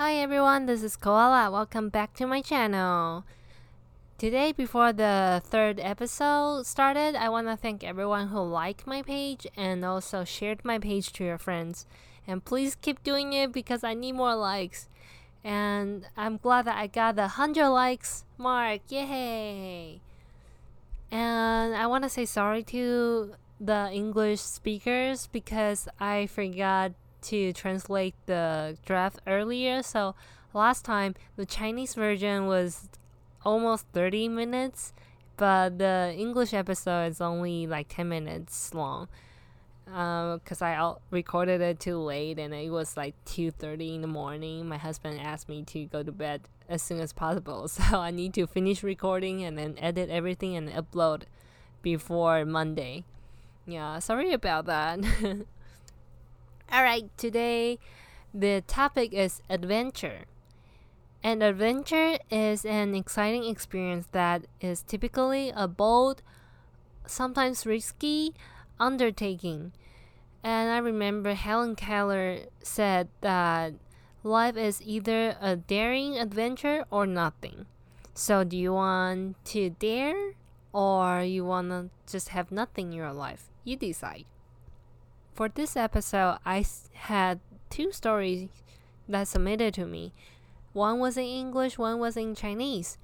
Hi everyone, this is Koala. Welcome back to my channel. Today, before the third episode started, I want to thank everyone who liked my page and also shared my page to your friends. And please keep doing it because I need more likes. And I'm glad that I got the 100 likes mark. Yay! And I want to say sorry to the English speakers because I forgot to translate the draft earlier. So last time the Chinese version was almost 30 minutes, but the English episode is only like 10 minutes long. Because uh, I recorded it too late and it was like 2:30 in the morning. My husband asked me to go to bed as soon as possible, so I need to finish recording and then edit everything and upload before Monday. Yeah, sorry about that. All right, today the topic is adventure. An adventure is an exciting experience that is typically a bold, sometimes risky undertaking. And I remember Helen Keller said that life is either a daring adventure or nothing. So, do you want to dare or you want to just have nothing in your life? You decide. For this episode, I had two stories that submitted to me. One was in English, one was in Chinese.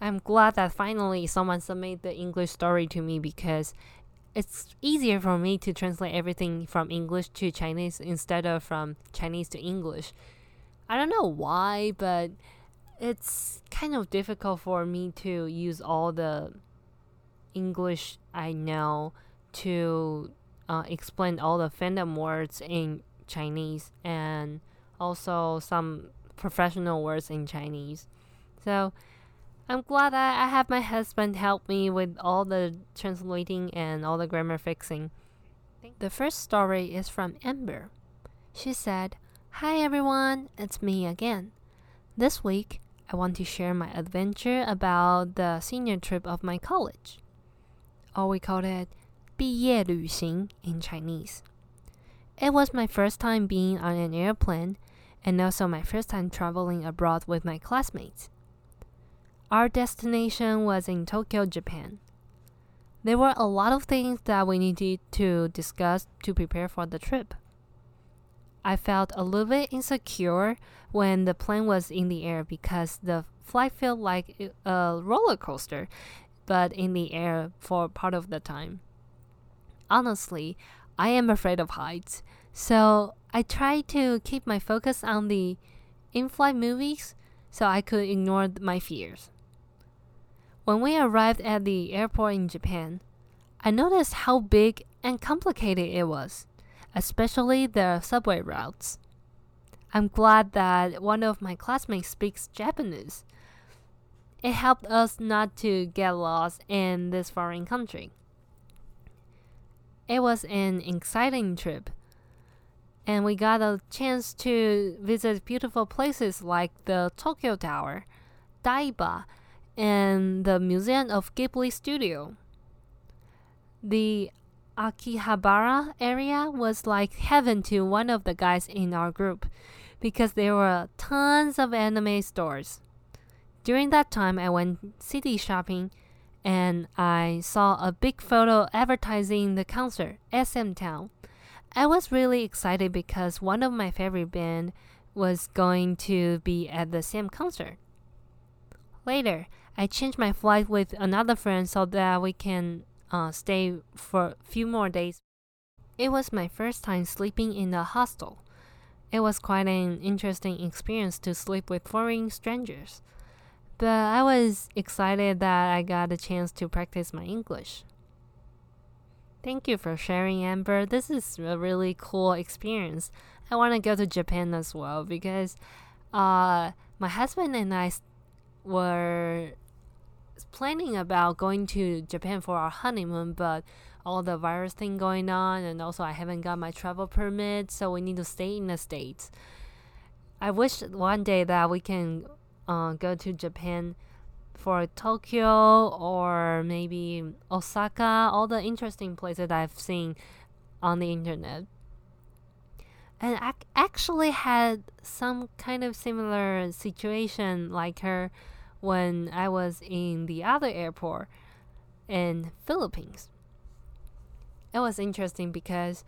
I'm glad that finally someone submitted the English story to me because it's easier for me to translate everything from English to Chinese instead of from Chinese to English. I don't know why, but it's kind of difficult for me to use all the English I know to uh, explain all the fandom words in Chinese and also some professional words in Chinese. So I'm glad that I have my husband help me with all the translating and all the grammar fixing. The first story is from Amber. She said, Hi everyone, it's me again. This week, I want to share my adventure about the senior trip of my college. Or we call it 毕业旅行 in Chinese. It was my first time being on an airplane and also my first time traveling abroad with my classmates. Our destination was in Tokyo, Japan. There were a lot of things that we needed to discuss to prepare for the trip. I felt a little bit insecure when the plane was in the air because the flight felt like a roller coaster, but in the air for part of the time. Honestly, I am afraid of heights, so I try to keep my focus on the in flight movies so I could ignore my fears. When we arrived at the airport in Japan, I noticed how big and complicated it was, especially the subway routes. I'm glad that one of my classmates speaks Japanese. It helped us not to get lost in this foreign country. It was an exciting trip. And we got a chance to visit beautiful places like the Tokyo Tower, Daiba, and the Museum of Ghibli Studio. The Akihabara area was like heaven to one of the guys in our group because there were tons of anime stores. During that time, I went city shopping and I saw a big photo advertising the concert, SM Town. I was really excited because one of my favorite band was going to be at the same concert. Later, I changed my flight with another friend so that we can uh, stay for a few more days. It was my first time sleeping in a hostel. It was quite an interesting experience to sleep with foreign strangers but I was excited that I got a chance to practice my English. Thank you for sharing, Amber. This is a really cool experience. I want to go to Japan as well because uh, my husband and I were planning about going to Japan for our honeymoon, but all the virus thing going on, and also I haven't got my travel permit, so we need to stay in the States. I wish one day that we can uh, go to Japan for Tokyo or maybe Osaka, all the interesting places I've seen on the internet. and I actually had some kind of similar situation like her when I was in the other airport in Philippines. It was interesting because,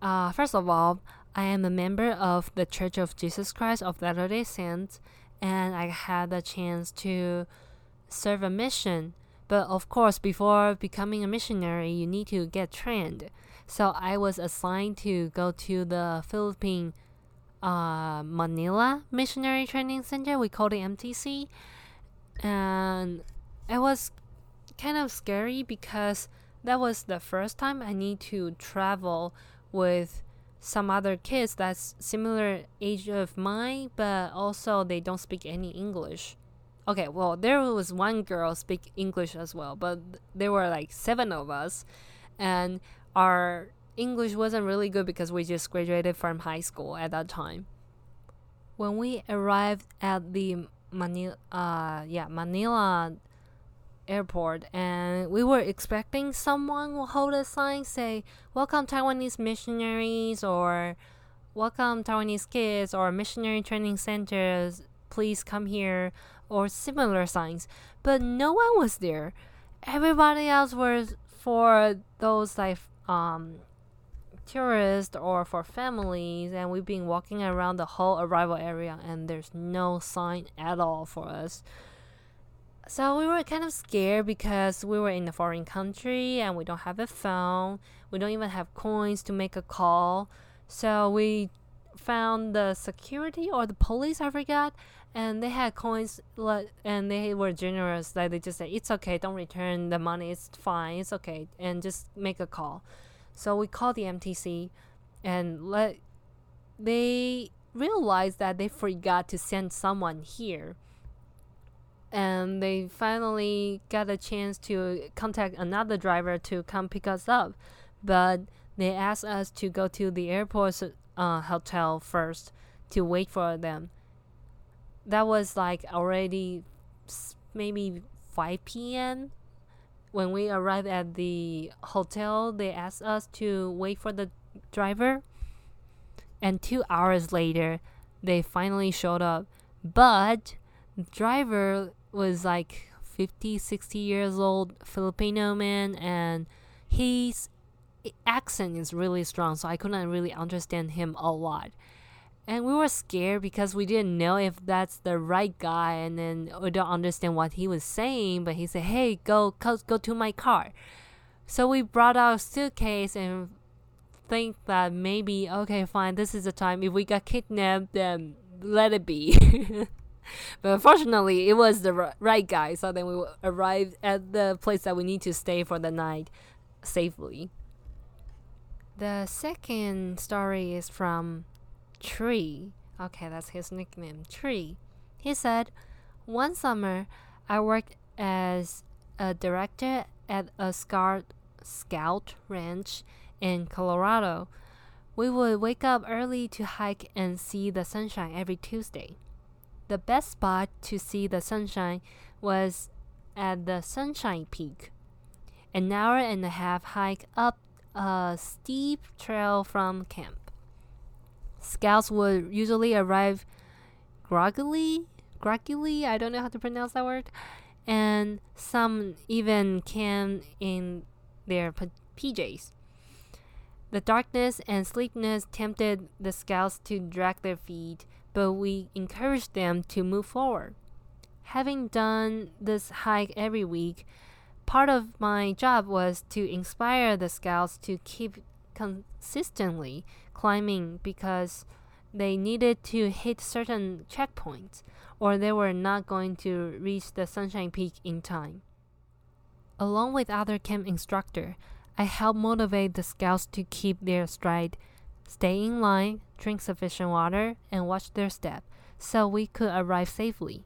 uh, first of all, I am a member of the Church of Jesus Christ of Latter-day Saints, and I had the chance to serve a mission. But of course, before becoming a missionary, you need to get trained. So I was assigned to go to the Philippine uh, Manila Missionary Training Center. We call it MTC, and it was kind of scary because that was the first time I need to travel with some other kids that's similar age of mine, but also they don't speak any English. Okay, well, there was one girl speak English as well, but there were like seven of us, and our English wasn't really good because we just graduated from high school at that time. When we arrived at the Manila, uh, yeah, Manila airport and we were expecting someone will hold a sign say welcome taiwanese missionaries or welcome taiwanese kids or missionary training centers please come here or similar signs. But no one was there. Everybody else was for those like um tourists or for families and we've been walking around the whole arrival area and there's no sign at all for us so we were kind of scared because we were in a foreign country and we don't have a phone. We don't even have coins to make a call. So we found the security or the police, I forgot, and they had coins and they were generous. Like they just said, "It's okay, don't return the money. It's fine, it's okay, and just make a call." So we called the MTC, and let they realized that they forgot to send someone here and they finally got a chance to contact another driver to come pick us up. But they asked us to go to the airport uh, hotel first to wait for them. That was like already maybe 5 p.m when we arrived at the hotel they asked us to wait for the driver. And two hours later they finally showed up. But the driver was like 50, 60 years old Filipino man, and his accent is really strong, so I couldn't really understand him a lot. And we were scared because we didn't know if that's the right guy, and then we don't understand what he was saying. But he said, "Hey, go, go, go to my car." So we brought our suitcase and think that maybe okay, fine, this is the time. If we got kidnapped, then let it be. but unfortunately, it was the right guy. So then we arrived at the place that we need to stay for the night safely. The second story is from Tree. Okay, that's his nickname, Tree. He said, One summer, I worked as a director at a scout, scout ranch in Colorado. We would wake up early to hike and see the sunshine every Tuesday. The best spot to see the sunshine was at the Sunshine Peak, an hour and a half hike up a steep trail from camp. Scouts would usually arrive groggily, groggily, I don't know how to pronounce that word, and some even came in their PJs. The darkness and sleepiness tempted the scouts to drag their feet but we encourage them to move forward. Having done this hike every week, part of my job was to inspire the scouts to keep consistently climbing because they needed to hit certain checkpoints or they were not going to reach the Sunshine Peak in time. Along with other camp instructor, I help motivate the scouts to keep their stride stay in line, drink sufficient water, and watch their step so we could arrive safely.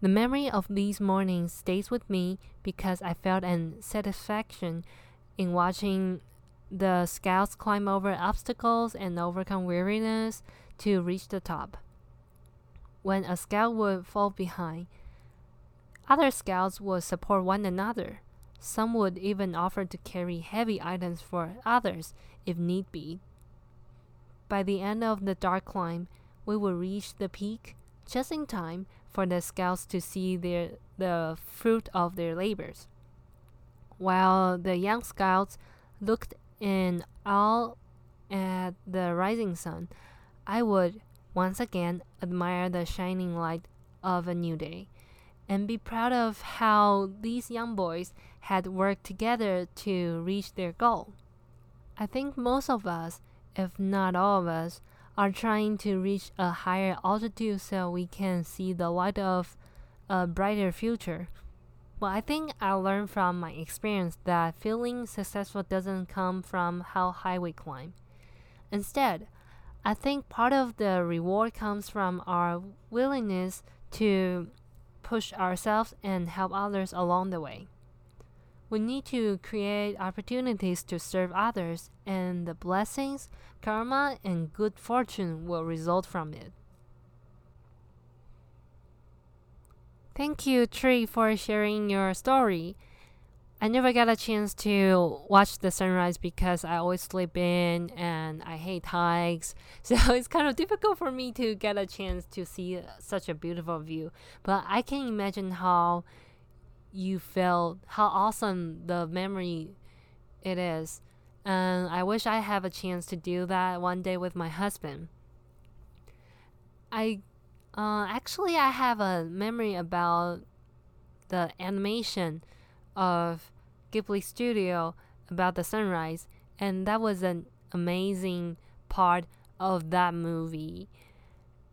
The memory of these mornings stays with me because I felt an satisfaction in watching the scouts climb over obstacles and overcome weariness to reach the top. When a scout would fall behind, other scouts would support one another. Some would even offer to carry heavy items for others if need be by the end of the dark climb, we would reach the peak just in time for the scouts to see their, the fruit of their labors. While the young scouts looked in awe at the rising sun, I would once again admire the shining light of a new day and be proud of how these young boys had worked together to reach their goal. I think most of us, if not all of us, are trying to reach a higher altitude so we can see the light of a brighter future. Well, I think I learned from my experience that feeling successful doesn't come from how high we climb. Instead, I think part of the reward comes from our willingness to push ourselves and help others along the way. We need to create opportunities to serve others, and the blessings, karma, and good fortune will result from it. Thank you, Tree, for sharing your story. I never got a chance to watch the sunrise because I always sleep in and I hate hikes. So it's kind of difficult for me to get a chance to see such a beautiful view. But I can imagine how you feel how awesome the memory it is. And I wish I have a chance to do that one day with my husband. I uh, actually I have a memory about the animation of Ghibli Studio about the sunrise, and that was an amazing part of that movie.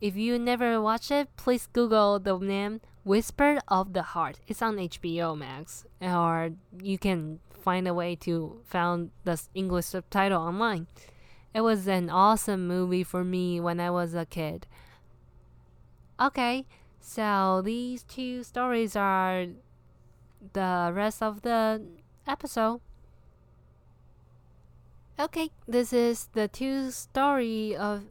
If you never watched it, please Google the name Whisper of the Heart. It's on HBO Max, or you can find a way to find the English subtitle online. It was an awesome movie for me when I was a kid. Okay, so these two stories are the rest of the episode. Okay, this is the two story of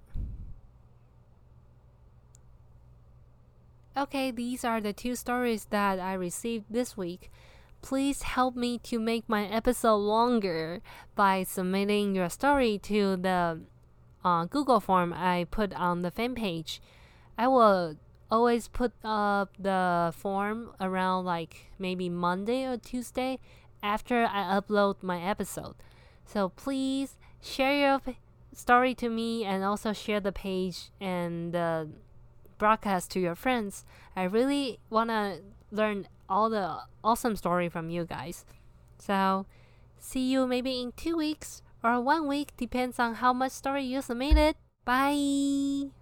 Okay, these are the two stories that I received this week. Please help me to make my episode longer by submitting your story to the uh, Google form I put on the fan page. I will always put up the form around like maybe Monday or Tuesday after I upload my episode. So please share your story to me and also share the page and the broadcast to your friends. I really want to learn all the awesome story from you guys. So see you maybe in two weeks or one week, depends on how much story you submitted. Bye!